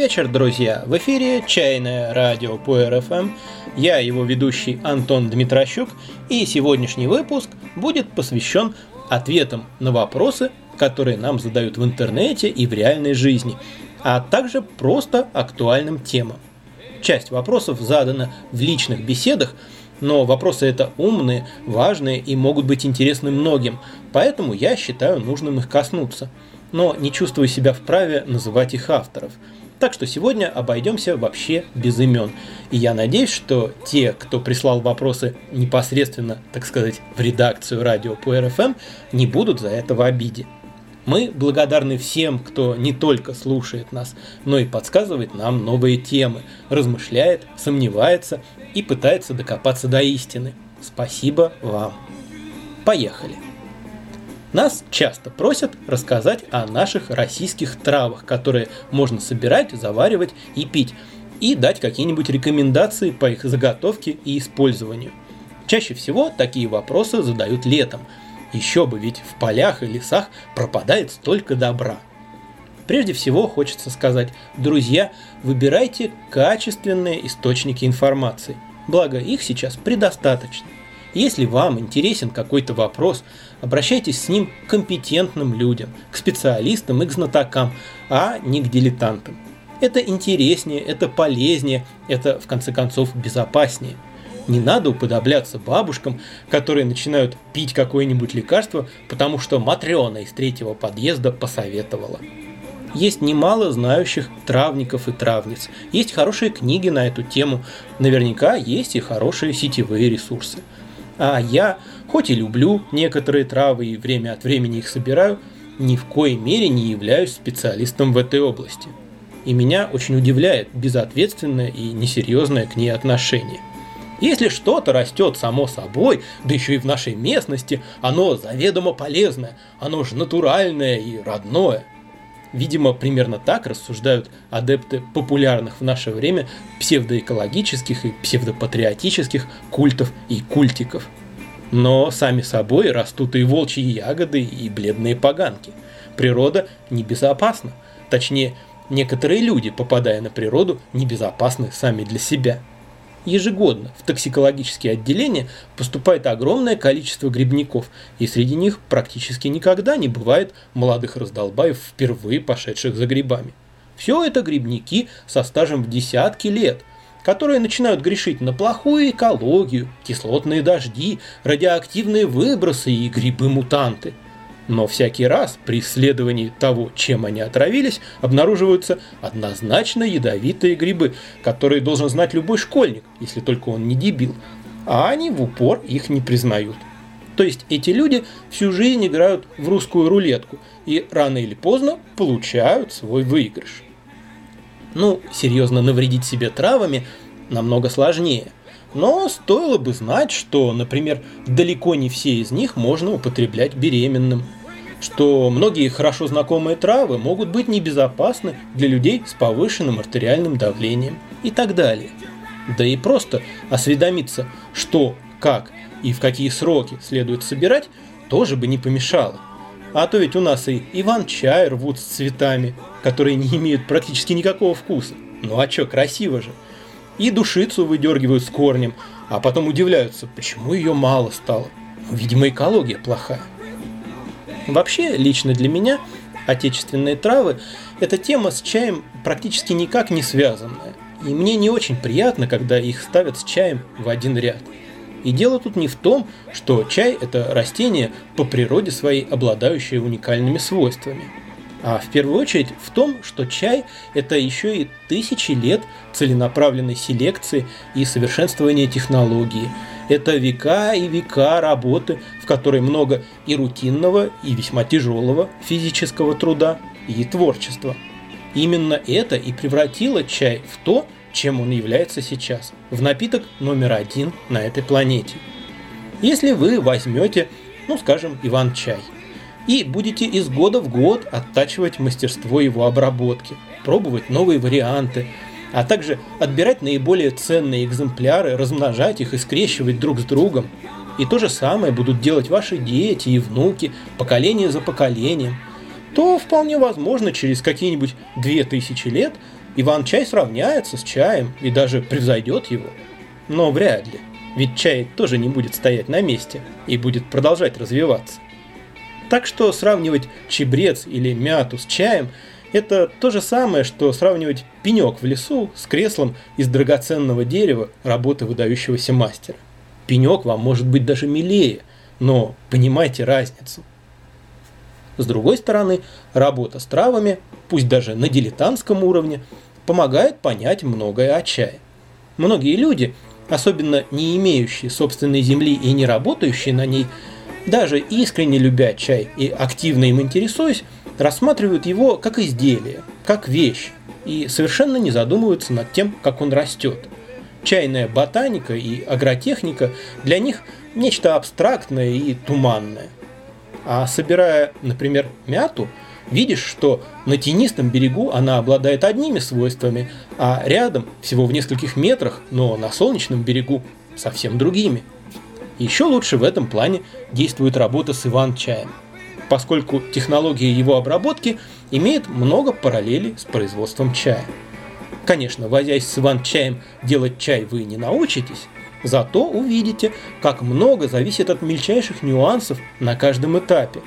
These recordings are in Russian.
Вечер, друзья! В эфире «Чайное радио» по РФМ. Я его ведущий Антон Дмитрощук, и сегодняшний выпуск будет посвящен ответам на вопросы, которые нам задают в интернете и в реальной жизни, а также просто актуальным темам. Часть вопросов задана в личных беседах, но вопросы это умные, важные и могут быть интересны многим, поэтому я считаю нужным их коснуться – но не чувствую себя вправе называть их авторов. Так что сегодня обойдемся вообще без имен. И я надеюсь, что те, кто прислал вопросы непосредственно, так сказать, в редакцию радио по РФМ, не будут за это в обиде. Мы благодарны всем, кто не только слушает нас, но и подсказывает нам новые темы, размышляет, сомневается и пытается докопаться до истины. Спасибо вам. Поехали! Нас часто просят рассказать о наших российских травах, которые можно собирать, заваривать и пить, и дать какие-нибудь рекомендации по их заготовке и использованию. Чаще всего такие вопросы задают летом. Еще бы, ведь в полях и лесах пропадает столько добра. Прежде всего хочется сказать, друзья, выбирайте качественные источники информации. Благо их сейчас предостаточно. Если вам интересен какой-то вопрос, обращайтесь с ним к компетентным людям, к специалистам и к знатокам, а не к дилетантам. Это интереснее, это полезнее, это в конце концов безопаснее. Не надо уподобляться бабушкам, которые начинают пить какое-нибудь лекарство, потому что Матрена из третьего подъезда посоветовала. Есть немало знающих травников и травниц. Есть хорошие книги на эту тему. Наверняка есть и хорошие сетевые ресурсы. А я, хоть и люблю некоторые травы и время от времени их собираю, ни в коей мере не являюсь специалистом в этой области. И меня очень удивляет безответственное и несерьезное к ней отношение. Если что-то растет само собой, да еще и в нашей местности, оно заведомо полезное, оно же натуральное и родное. Видимо, примерно так рассуждают адепты популярных в наше время псевдоэкологических и псевдопатриотических культов и культиков. Но сами собой растут и волчьи ягоды, и бледные поганки. Природа небезопасна. Точнее, некоторые люди, попадая на природу, небезопасны сами для себя – Ежегодно в токсикологические отделения поступает огромное количество грибников, и среди них практически никогда не бывает молодых раздолбаев, впервые пошедших за грибами. Все это грибники со стажем в десятки лет, которые начинают грешить на плохую экологию, кислотные дожди, радиоактивные выбросы и грибы-мутанты – но всякий раз при исследовании того, чем они отравились, обнаруживаются однозначно ядовитые грибы, которые должен знать любой школьник, если только он не дебил. А они в упор их не признают. То есть эти люди всю жизнь играют в русскую рулетку и рано или поздно получают свой выигрыш. Ну, серьезно навредить себе травами намного сложнее. Но стоило бы знать, что, например, далеко не все из них можно употреблять беременным – что многие хорошо знакомые травы могут быть небезопасны для людей с повышенным артериальным давлением и так далее. Да и просто осведомиться, что, как и в какие сроки следует собирать, тоже бы не помешало. А то ведь у нас и иван-чай рвут с цветами, которые не имеют практически никакого вкуса. Ну а чё, красиво же. И душицу выдергивают с корнем, а потом удивляются, почему ее мало стало. Видимо, экология плохая. Вообще, лично для меня, отечественные травы – это тема с чаем практически никак не связанная. И мне не очень приятно, когда их ставят с чаем в один ряд. И дело тут не в том, что чай – это растение по природе своей, обладающее уникальными свойствами. А в первую очередь в том, что чай – это еще и тысячи лет целенаправленной селекции и совершенствования технологии – это века и века работы, в которой много и рутинного, и весьма тяжелого физического труда, и творчества. Именно это и превратило чай в то, чем он является сейчас, в напиток номер один на этой планете. Если вы возьмете, ну скажем, Иван-чай, и будете из года в год оттачивать мастерство его обработки, пробовать новые варианты, а также отбирать наиболее ценные экземпляры, размножать их и скрещивать друг с другом. И то же самое будут делать ваши дети и внуки, поколение за поколением. То вполне возможно через какие-нибудь 2000 лет Иван-чай сравняется с чаем и даже превзойдет его. Но вряд ли, ведь чай тоже не будет стоять на месте и будет продолжать развиваться. Так что сравнивать чебрец или мяту с чаем – это то же самое, что сравнивать пенек в лесу с креслом из драгоценного дерева работы выдающегося мастера. Пенек вам может быть даже милее, но понимайте разницу. С другой стороны, работа с травами, пусть даже на дилетантском уровне, помогает понять многое о чае. Многие люди, особенно не имеющие собственной земли и не работающие на ней, даже искренне любя чай и активно им интересуясь, рассматривают его как изделие, как вещь, и совершенно не задумываются над тем, как он растет. Чайная ботаника и агротехника для них нечто абстрактное и туманное. А собирая, например, мяту, видишь, что на тенистом берегу она обладает одними свойствами, а рядом, всего в нескольких метрах, но на солнечном берегу, совсем другими. Еще лучше в этом плане действует работа с Иван-чаем, поскольку технология его обработки имеет много параллелей с производством чая. Конечно, возясь с Иван-чаем, делать чай вы не научитесь, зато увидите, как много зависит от мельчайших нюансов на каждом этапе.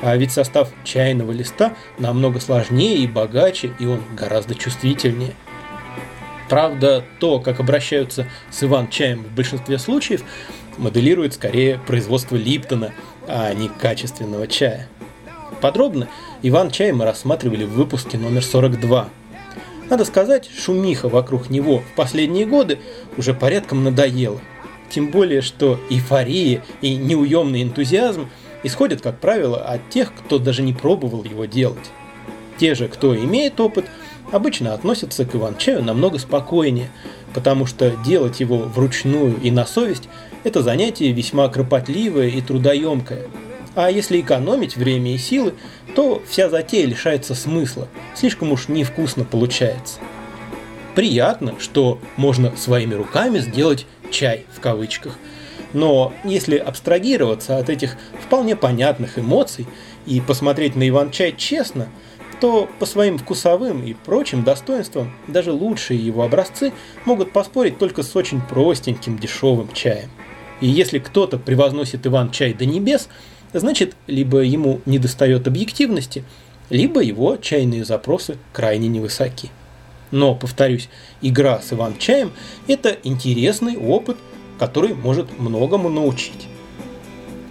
А ведь состав чайного листа намного сложнее и богаче, и он гораздо чувствительнее. Правда, то, как обращаются с Иван-чаем в большинстве случаев, моделирует скорее производство Липтона, а не качественного чая. Подробно Иван-чай мы рассматривали в выпуске номер 42. Надо сказать, шумиха вокруг него в последние годы уже порядком надоела. Тем более, что эйфория и неуемный энтузиазм исходят, как правило, от тех, кто даже не пробовал его делать. Те же, кто имеет опыт, обычно относятся к иван-чаю намного спокойнее, потому что делать его вручную и на совесть – это занятие весьма кропотливое и трудоемкое. А если экономить время и силы, то вся затея лишается смысла, слишком уж невкусно получается. Приятно, что можно своими руками сделать «чай» в кавычках, но если абстрагироваться от этих вполне понятных эмоций и посмотреть на Иван-чай честно – то по своим вкусовым и прочим достоинствам даже лучшие его образцы могут поспорить только с очень простеньким дешевым чаем. И если кто-то превозносит Иван-чай до небес, значит, либо ему недостает объективности, либо его чайные запросы крайне невысоки. Но, повторюсь, игра с Иван-чаем – это интересный опыт, который может многому научить.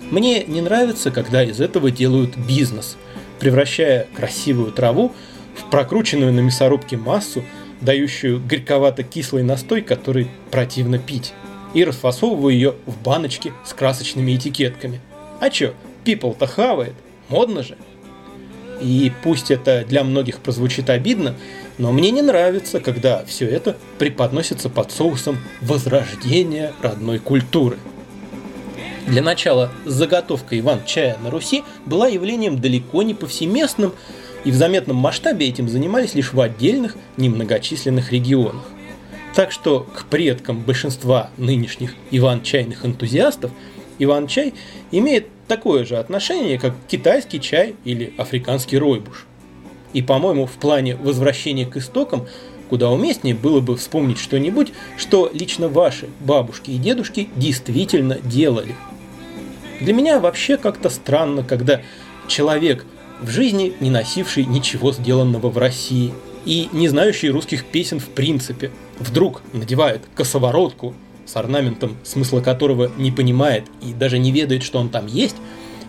Мне не нравится, когда из этого делают бизнес – превращая красивую траву в прокрученную на мясорубке массу, дающую горьковато-кислый настой, который противно пить, и расфасовываю ее в баночки с красочными этикетками. А чё, people-то хавает, модно же. И пусть это для многих прозвучит обидно, но мне не нравится, когда все это преподносится под соусом возрождения родной культуры – для начала заготовка Иван-чая на Руси была явлением далеко не повсеместным, и в заметном масштабе этим занимались лишь в отдельных немногочисленных регионах. Так что к предкам большинства нынешних иван-чайных энтузиастов иван-чай имеет такое же отношение, как китайский чай или африканский ройбуш. И, по-моему, в плане возвращения к истокам куда уместнее было бы вспомнить что-нибудь, что лично ваши бабушки и дедушки действительно делали – для меня вообще как-то странно, когда человек в жизни не носивший ничего сделанного в России и не знающий русских песен в принципе, вдруг надевает косоворотку с орнаментом, смысла которого не понимает и даже не ведает, что он там есть,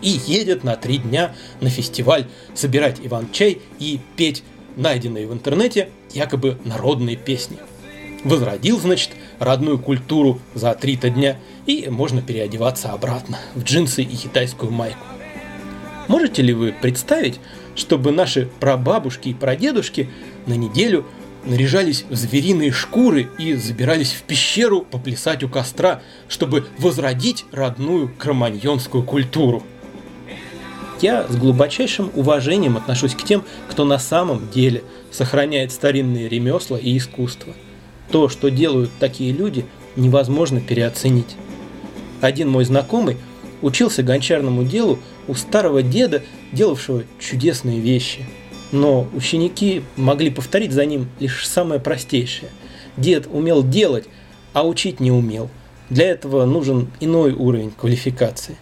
и едет на три дня на фестиваль собирать Иван-чай и петь найденные в интернете якобы народные песни. Возродил, значит, родную культуру за три-то дня – и можно переодеваться обратно в джинсы и китайскую майку. Можете ли вы представить, чтобы наши прабабушки и прадедушки на неделю наряжались в звериные шкуры и забирались в пещеру поплясать у костра, чтобы возродить родную кроманьонскую культуру? Я с глубочайшим уважением отношусь к тем, кто на самом деле сохраняет старинные ремесла и искусство. То, что делают такие люди, невозможно переоценить. Один мой знакомый учился гончарному делу у старого деда, делавшего чудесные вещи. Но ученики могли повторить за ним лишь самое простейшее. Дед умел делать, а учить не умел. Для этого нужен иной уровень квалификации.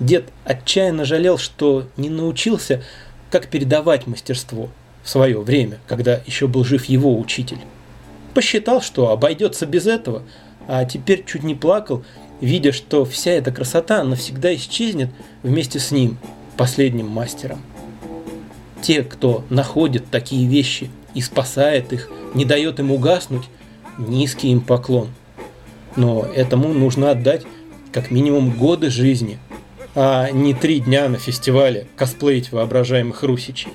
Дед отчаянно жалел, что не научился, как передавать мастерство в свое время, когда еще был жив его учитель. Посчитал, что обойдется без этого, а теперь чуть не плакал, видя, что вся эта красота навсегда исчезнет вместе с ним, последним мастером. Те, кто находит такие вещи и спасает их, не дает им угаснуть, низкий им поклон. Но этому нужно отдать как минимум годы жизни, а не три дня на фестивале косплеить воображаемых русичей.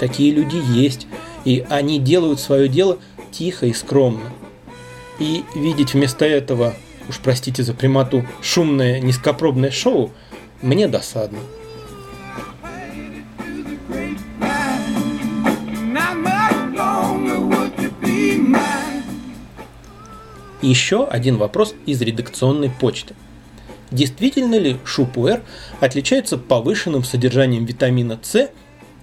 Такие люди есть, и они делают свое дело тихо и скромно. И видеть вместо этого, уж простите за примату, шумное низкопробное шоу, мне досадно. Еще один вопрос из редакционной почты. Действительно ли шупуэр отличается повышенным содержанием витамина С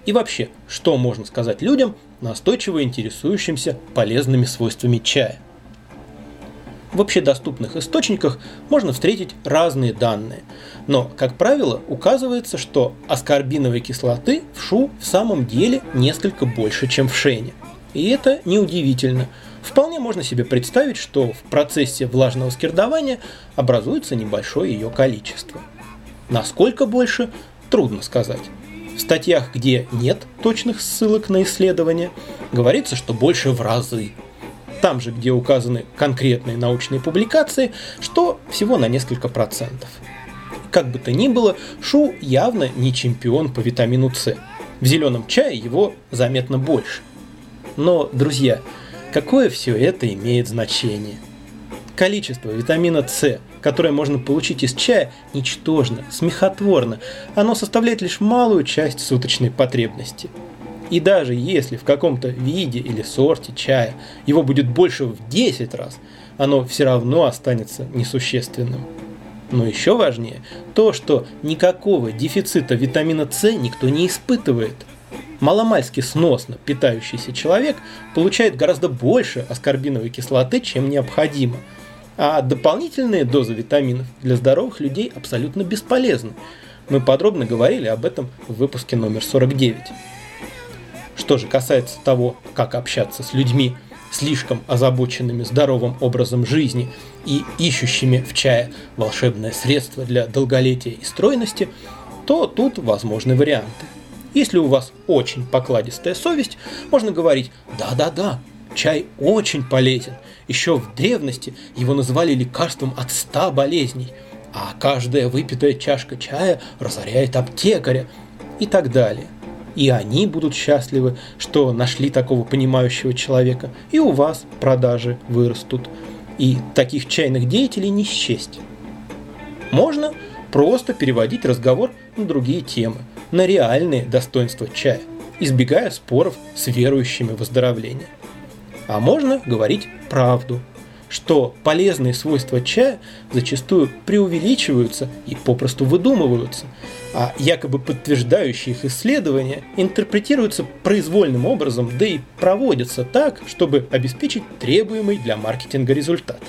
и вообще, что можно сказать людям, настойчиво интересующимся полезными свойствами чая? В общедоступных источниках можно встретить разные данные, но, как правило, указывается, что аскорбиновой кислоты в шу в самом деле несколько больше, чем в шене. И это неудивительно. Вполне можно себе представить, что в процессе влажного скирдования образуется небольшое ее количество. Насколько больше, трудно сказать. В статьях, где нет точных ссылок на исследования, говорится, что больше в разы. Там же, где указаны конкретные научные публикации, что всего на несколько процентов. Как бы то ни было, Шу явно не чемпион по витамину С. В зеленом чае его заметно больше. Но, друзья, какое все это имеет значение? Количество витамина С, которое можно получить из чая, ничтожно, смехотворно. Оно составляет лишь малую часть суточной потребности. И даже если в каком-то виде или сорте чая его будет больше в 10 раз, оно все равно останется несущественным. Но еще важнее то, что никакого дефицита витамина С никто не испытывает. Маломальски сносно питающийся человек получает гораздо больше аскорбиновой кислоты, чем необходимо – а дополнительные дозы витаминов для здоровых людей абсолютно бесполезны. Мы подробно говорили об этом в выпуске номер 49. Что же касается того, как общаться с людьми, слишком озабоченными здоровым образом жизни и ищущими в чае волшебное средство для долголетия и стройности, то тут возможны варианты. Если у вас очень покладистая совесть, можно говорить «да-да-да, чай очень полезен, еще в древности его называли лекарством от ста болезней, а каждая выпитая чашка чая разоряет аптекаря и так далее. И они будут счастливы, что нашли такого понимающего человека, и у вас продажи вырастут. И таких чайных деятелей не счесть. Можно просто переводить разговор на другие темы, на реальные достоинства чая, избегая споров с верующими в выздоровление. А можно говорить правду, что полезные свойства чая зачастую преувеличиваются и попросту выдумываются, а якобы подтверждающие их исследования интерпретируются произвольным образом, да и проводятся так, чтобы обеспечить требуемый для маркетинга результат.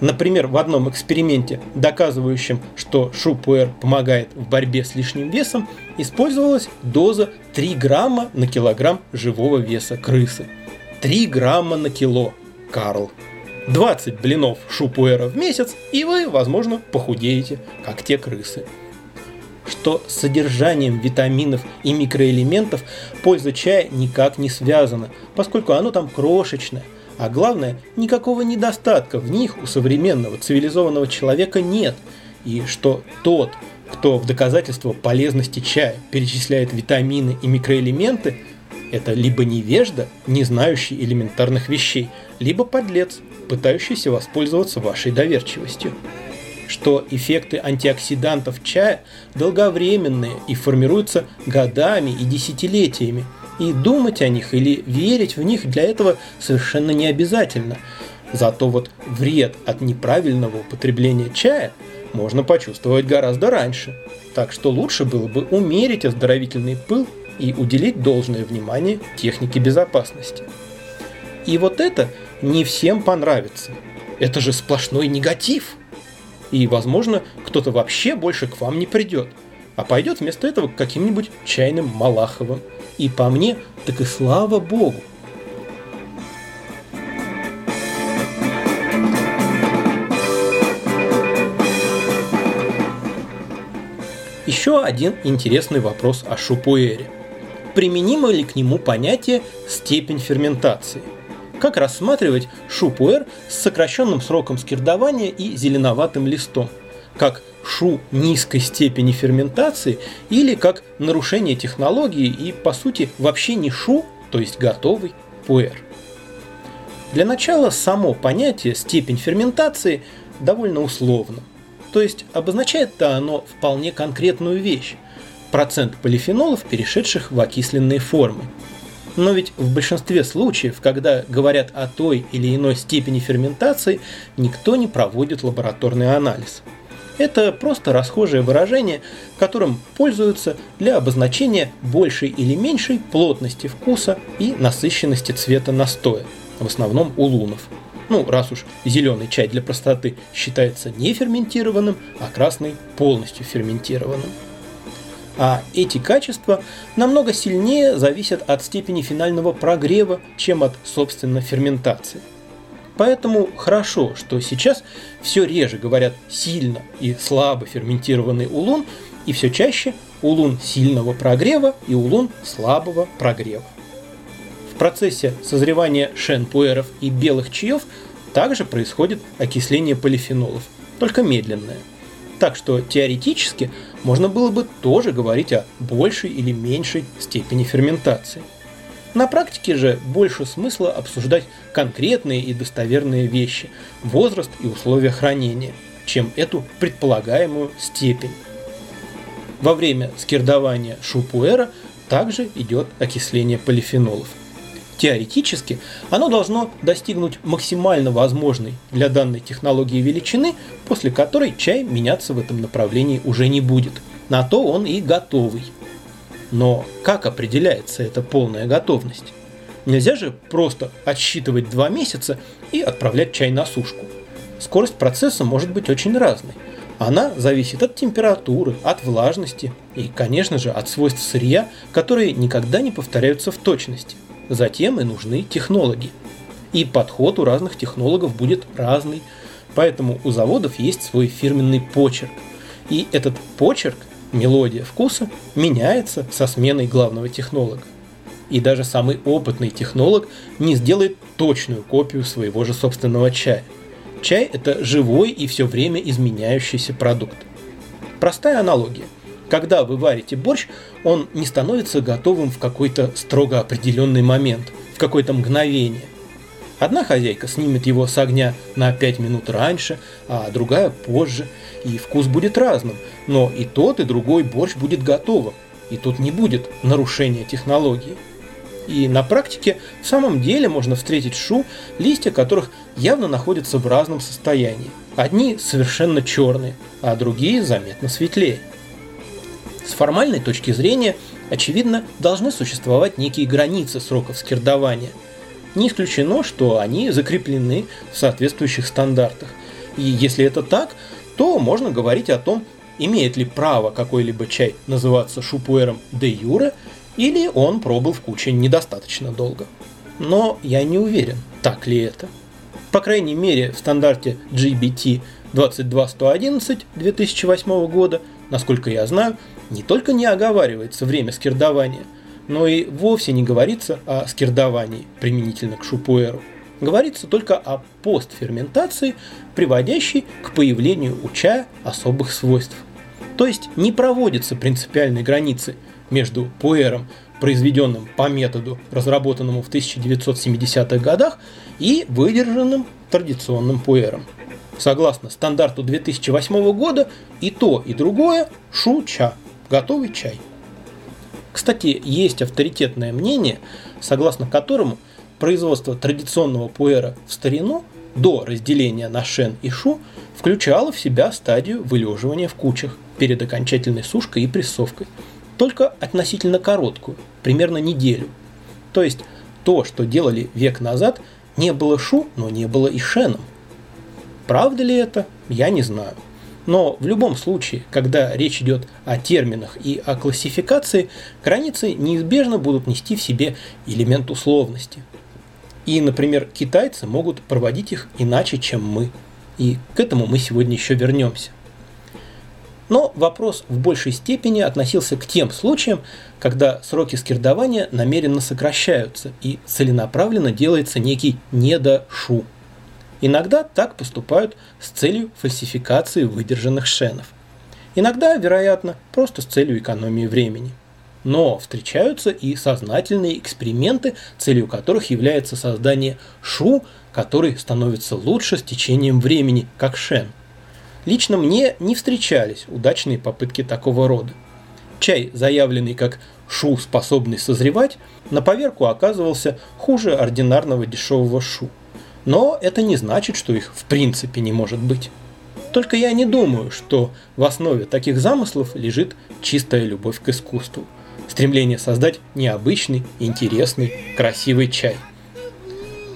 Например, в одном эксперименте, доказывающем, что шупуэр помогает в борьбе с лишним весом, использовалась доза 3 грамма на килограмм живого веса крысы. 3 грамма на кило – Карл. 20 блинов шупуэра в месяц, и вы, возможно, похудеете, как те крысы. Что с содержанием витаминов и микроэлементов польза чая никак не связана, поскольку оно там крошечное, а главное, никакого недостатка в них у современного цивилизованного человека нет, и что тот, кто в доказательство полезности чая перечисляет витамины и микроэлементы, это либо невежда, не знающий элементарных вещей, либо подлец, пытающийся воспользоваться вашей доверчивостью. Что эффекты антиоксидантов чая долговременные и формируются годами и десятилетиями, и думать о них или верить в них для этого совершенно не обязательно. Зато вот вред от неправильного употребления чая можно почувствовать гораздо раньше. Так что лучше было бы умерить оздоровительный пыл и уделить должное внимание технике безопасности. И вот это не всем понравится. Это же сплошной негатив. И, возможно, кто-то вообще больше к вам не придет, а пойдет вместо этого к каким-нибудь чайным Малаховым. И по мне, так и слава богу. Еще один интересный вопрос о шупуэре. Применимо ли к нему понятие «степень ферментации»? Как рассматривать шупуэр с сокращенным сроком скирдования и зеленоватым листом? Как шу низкой степени ферментации или как нарушение технологии и, по сути, вообще не шу, то есть готовый пуэр? Для начала само понятие степень ферментации довольно условно – то есть обозначает-то оно вполне конкретную вещь – процент полифенолов, перешедших в окисленные формы. Но ведь в большинстве случаев, когда говорят о той или иной степени ферментации, никто не проводит лабораторный анализ. Это просто расхожее выражение, которым пользуются для обозначения большей или меньшей плотности вкуса и насыщенности цвета настоя, в основном у лунов – ну, раз уж зеленый чай для простоты считается не ферментированным, а красный полностью ферментированным. А эти качества намного сильнее зависят от степени финального прогрева, чем от, собственно, ферментации. Поэтому хорошо, что сейчас все реже говорят сильно и слабо ферментированный улун, и все чаще улун сильного прогрева и улун слабого прогрева. В процессе созревания шен-пуэров и белых чаев также происходит окисление полифенолов, только медленное. Так что теоретически можно было бы тоже говорить о большей или меньшей степени ферментации. На практике же больше смысла обсуждать конкретные и достоверные вещи, возраст и условия хранения, чем эту предполагаемую степень. Во время скирдования шупуэра также идет окисление полифенолов – Теоретически оно должно достигнуть максимально возможной для данной технологии величины, после которой чай меняться в этом направлении уже не будет. На то он и готовый. Но как определяется эта полная готовность? Нельзя же просто отсчитывать два месяца и отправлять чай на сушку. Скорость процесса может быть очень разной. Она зависит от температуры, от влажности и, конечно же, от свойств сырья, которые никогда не повторяются в точности. Затем и нужны технологи. И подход у разных технологов будет разный, поэтому у заводов есть свой фирменный почерк. И этот почерк, мелодия вкуса, меняется со сменой главного технолога. И даже самый опытный технолог не сделает точную копию своего же собственного чая. Чай – это живой и все время изменяющийся продукт. Простая аналогия. Когда вы варите борщ, он не становится готовым в какой-то строго определенный момент, в какое-то мгновение. Одна хозяйка снимет его с огня на 5 минут раньше, а другая позже, и вкус будет разным, но и тот, и другой борщ будет готовым, и тут не будет нарушения технологии. И на практике в самом деле можно встретить шу, листья которых явно находятся в разном состоянии. Одни совершенно черные, а другие заметно светлее. С формальной точки зрения, очевидно, должны существовать некие границы сроков скирдования. Не исключено, что они закреплены в соответствующих стандартах. И если это так, то можно говорить о том, имеет ли право какой-либо чай называться шупуэром де юре, или он пробыл в куче недостаточно долго. Но я не уверен, так ли это. По крайней мере, в стандарте GBT 22111 2008 года, насколько я знаю, не только не оговаривается время скирдования, но и вовсе не говорится о скирдовании применительно к шупуэру. Говорится только о постферментации, приводящей к появлению у чая особых свойств. То есть не проводятся принципиальной границы между пуэром, произведенным по методу, разработанному в 1970-х годах, и выдержанным традиционным пуэром. Согласно стандарту 2008 года, и то, и другое – шу-ча – готовый чай. Кстати, есть авторитетное мнение, согласно которому производство традиционного пуэра в старину до разделения на шен и шу включало в себя стадию вылеживания в кучах перед окончательной сушкой и прессовкой. только относительно короткую, примерно неделю. То есть то, что делали век назад, не было шу, но не было и шеном. Правда ли это, я не знаю. Но в любом случае, когда речь идет о терминах и о классификации, границы неизбежно будут нести в себе элемент условности. И, например, китайцы могут проводить их иначе, чем мы. И к этому мы сегодня еще вернемся. Но вопрос в большей степени относился к тем случаям, когда сроки скирдования намеренно сокращаются и целенаправленно делается некий недошу. Иногда так поступают с целью фальсификации выдержанных шенов. Иногда, вероятно, просто с целью экономии времени. Но встречаются и сознательные эксперименты, целью которых является создание шу, который становится лучше с течением времени, как шен – Лично мне не встречались удачные попытки такого рода. Чай, заявленный как шу, способный созревать, на поверку оказывался хуже ординарного дешевого шу. Но это не значит, что их в принципе не может быть. Только я не думаю, что в основе таких замыслов лежит чистая любовь к искусству. Стремление создать необычный, интересный, красивый чай –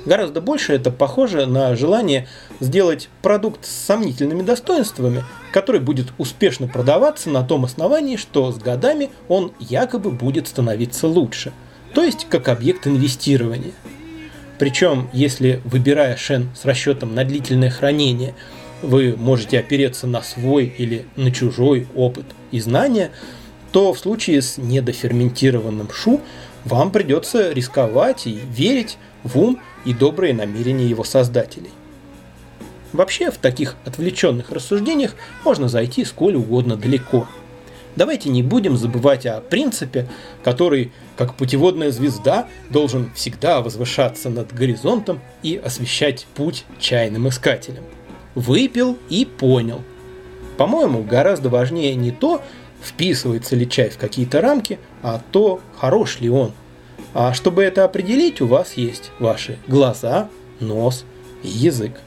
Гораздо больше это похоже на желание сделать продукт с сомнительными достоинствами, который будет успешно продаваться на том основании, что с годами он якобы будет становиться лучше, то есть как объект инвестирования. Причем, если выбирая шен с расчетом на длительное хранение, вы можете опереться на свой или на чужой опыт и знания, то в случае с недоферментированным шу вам придется рисковать и верить в ум и добрые намерения его создателей. Вообще, в таких отвлеченных рассуждениях можно зайти сколь угодно далеко. Давайте не будем забывать о принципе, который, как путеводная звезда, должен всегда возвышаться над горизонтом и освещать путь чайным искателям. Выпил и понял. По-моему, гораздо важнее не то, вписывается ли чай в какие-то рамки, а то, хорош ли он – а чтобы это определить, у вас есть ваши глаза, нос и язык.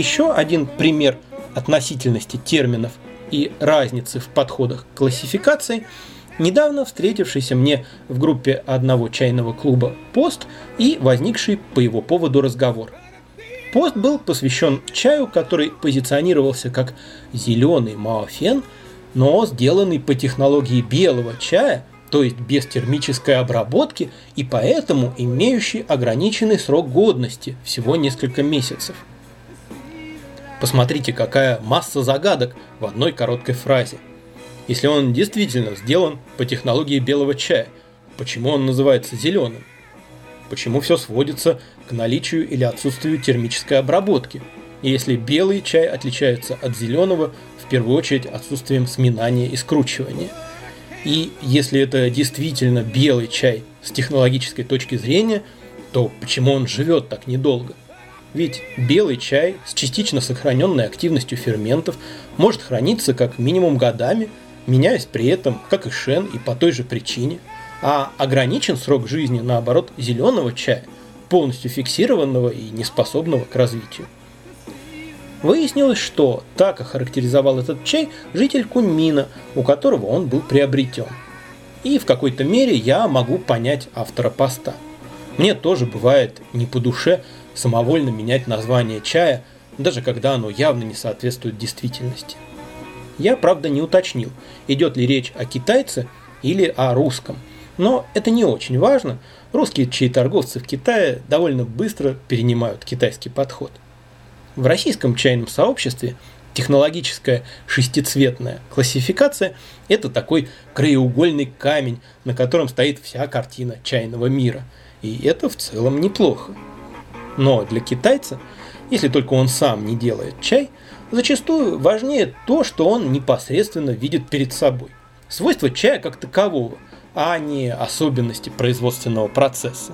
Еще один пример относительности терминов и разницы в подходах к классификации – недавно встретившийся мне в группе одного чайного клуба пост и возникший по его поводу разговор. Пост был посвящен чаю, который позиционировался как зеленый маофен, но сделанный по технологии белого чая, то есть без термической обработки и поэтому имеющий ограниченный срок годности, всего несколько месяцев. Посмотрите, какая масса загадок в одной короткой фразе – если он действительно сделан по технологии белого чая, почему он называется зеленым? Почему все сводится к наличию или отсутствию термической обработки? И если белый чай отличается от зеленого, в первую очередь отсутствием сминания и скручивания. И если это действительно белый чай с технологической точки зрения, то почему он живет так недолго? Ведь белый чай с частично сохраненной активностью ферментов может храниться как минимум годами – меняясь при этом, как и шен, и по той же причине. А ограничен срок жизни, наоборот, зеленого чая, полностью фиксированного и неспособного к развитию. Выяснилось, что так охарактеризовал этот чай житель Куньмина, у которого он был приобретен. И в какой-то мере я могу понять автора поста. Мне тоже бывает не по душе самовольно менять название чая, даже когда оно явно не соответствует действительности. Я, правда, не уточнил, идет ли речь о китайце или о русском. Но это не очень важно. Русские чьи торговцы в Китае довольно быстро перенимают китайский подход. В российском чайном сообществе технологическая шестицветная классификация – это такой краеугольный камень, на котором стоит вся картина чайного мира. И это в целом неплохо. Но для китайца, если только он сам не делает чай – Зачастую важнее то, что он непосредственно видит перед собой. Свойства чая как такового, а не особенности производственного процесса.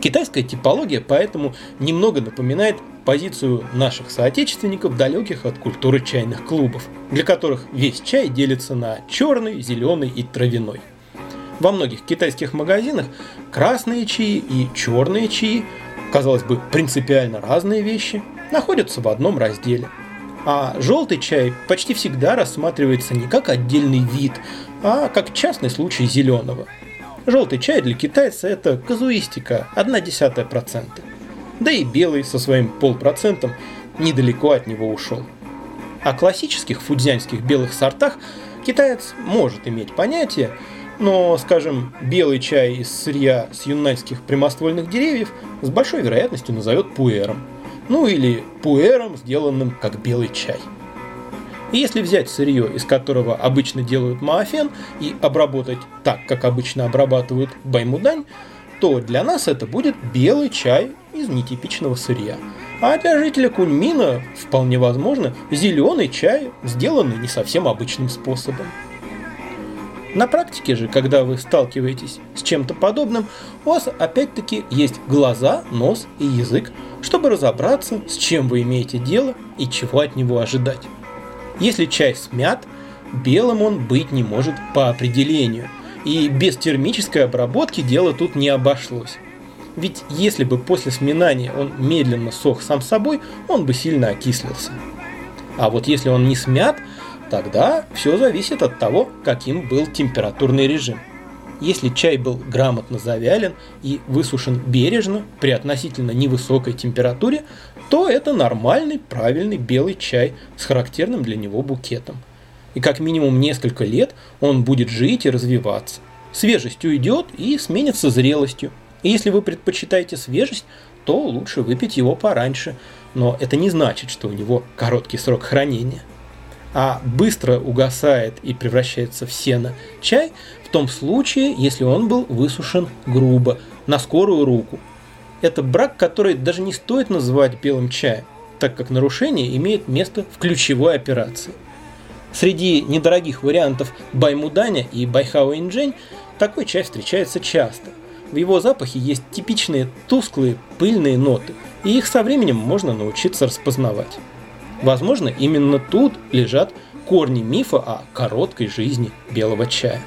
Китайская типология поэтому немного напоминает позицию наших соотечественников, далеких от культуры чайных клубов, для которых весь чай делится на черный, зеленый и травяной. Во многих китайских магазинах красные чаи и черные чаи, казалось бы, принципиально разные вещи, находятся в одном разделе. А желтый чай почти всегда рассматривается не как отдельный вид, а как частный случай зеленого. Желтый чай для китайца это казуистика, десятая процента. Да и белый со своим полпроцентом недалеко от него ушел. О классических фудзянских белых сортах китаец может иметь понятие, но, скажем, белый чай из сырья с юннаньских прямоствольных деревьев с большой вероятностью назовет пуэром. Ну или пуэром, сделанным как белый чай. И если взять сырье, из которого обычно делают маафен, и обработать так, как обычно обрабатывают баймудань, то для нас это будет белый чай из нетипичного сырья. А для жителя Куньмина, вполне возможно, зеленый чай, сделанный не совсем обычным способом. На практике же, когда вы сталкиваетесь с чем-то подобным, у вас опять-таки есть глаза, нос и язык, чтобы разобраться, с чем вы имеете дело и чего от него ожидать. Если чай смят, белым он быть не может по определению, и без термической обработки дело тут не обошлось. Ведь если бы после сминания он медленно сох сам собой, он бы сильно окислился. А вот если он не смят, Тогда все зависит от того, каким был температурный режим. Если чай был грамотно завялен и высушен бережно при относительно невысокой температуре, то это нормальный, правильный белый чай с характерным для него букетом. И как минимум несколько лет он будет жить и развиваться. Свежесть уйдет и сменится зрелостью. И если вы предпочитаете свежесть, то лучше выпить его пораньше. Но это не значит, что у него короткий срок хранения а быстро угасает и превращается в сено чай в том случае, если он был высушен грубо, на скорую руку. Это брак, который даже не стоит называть белым чаем, так как нарушение имеет место в ключевой операции. Среди недорогих вариантов баймуданя и байхао инджень такой чай встречается часто. В его запахе есть типичные тусклые пыльные ноты, и их со временем можно научиться распознавать. Возможно, именно тут лежат корни мифа о короткой жизни белого чая.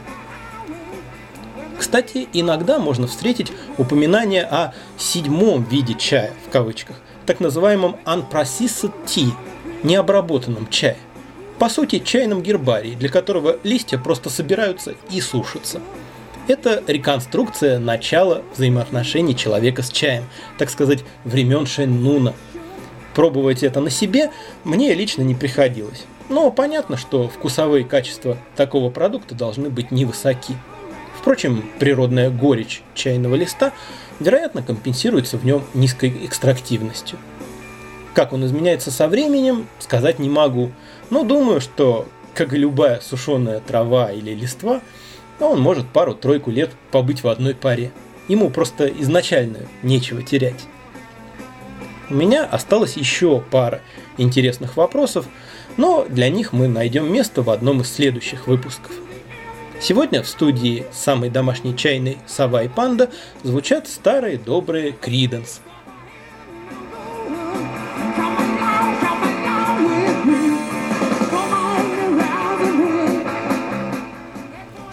Кстати, иногда можно встретить упоминание о седьмом виде чая, в кавычках, так называемом unprocessed tea, необработанном чае. По сути, чайном гербарии, для которого листья просто собираются и сушатся. Это реконструкция начала взаимоотношений человека с чаем, так сказать, времен Шэньнуна – Пробовать это на себе мне лично не приходилось. Но понятно, что вкусовые качества такого продукта должны быть невысоки. Впрочем, природная горечь чайного листа, вероятно, компенсируется в нем низкой экстрактивностью. Как он изменяется со временем, сказать не могу, но думаю, что, как и любая сушеная трава или листва, он может пару-тройку лет побыть в одной паре. Ему просто изначально нечего терять. У меня осталось еще пара интересных вопросов, но для них мы найдем место в одном из следующих выпусков. Сегодня в студии самой домашней чайной «Сова и панда» звучат старые добрые Криденс.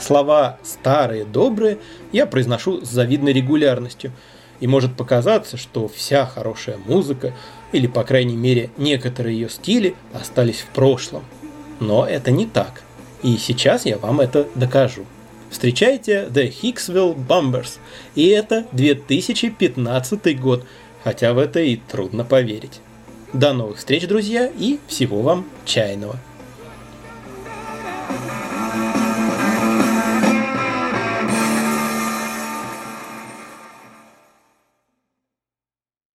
Слова «старые добрые» я произношу с завидной регулярностью – и может показаться, что вся хорошая музыка, или по крайней мере некоторые ее стили, остались в прошлом. Но это не так. И сейчас я вам это докажу. Встречайте The Hicksville Bombers. И это 2015 год, хотя в это и трудно поверить. До новых встреч, друзья, и всего вам чайного.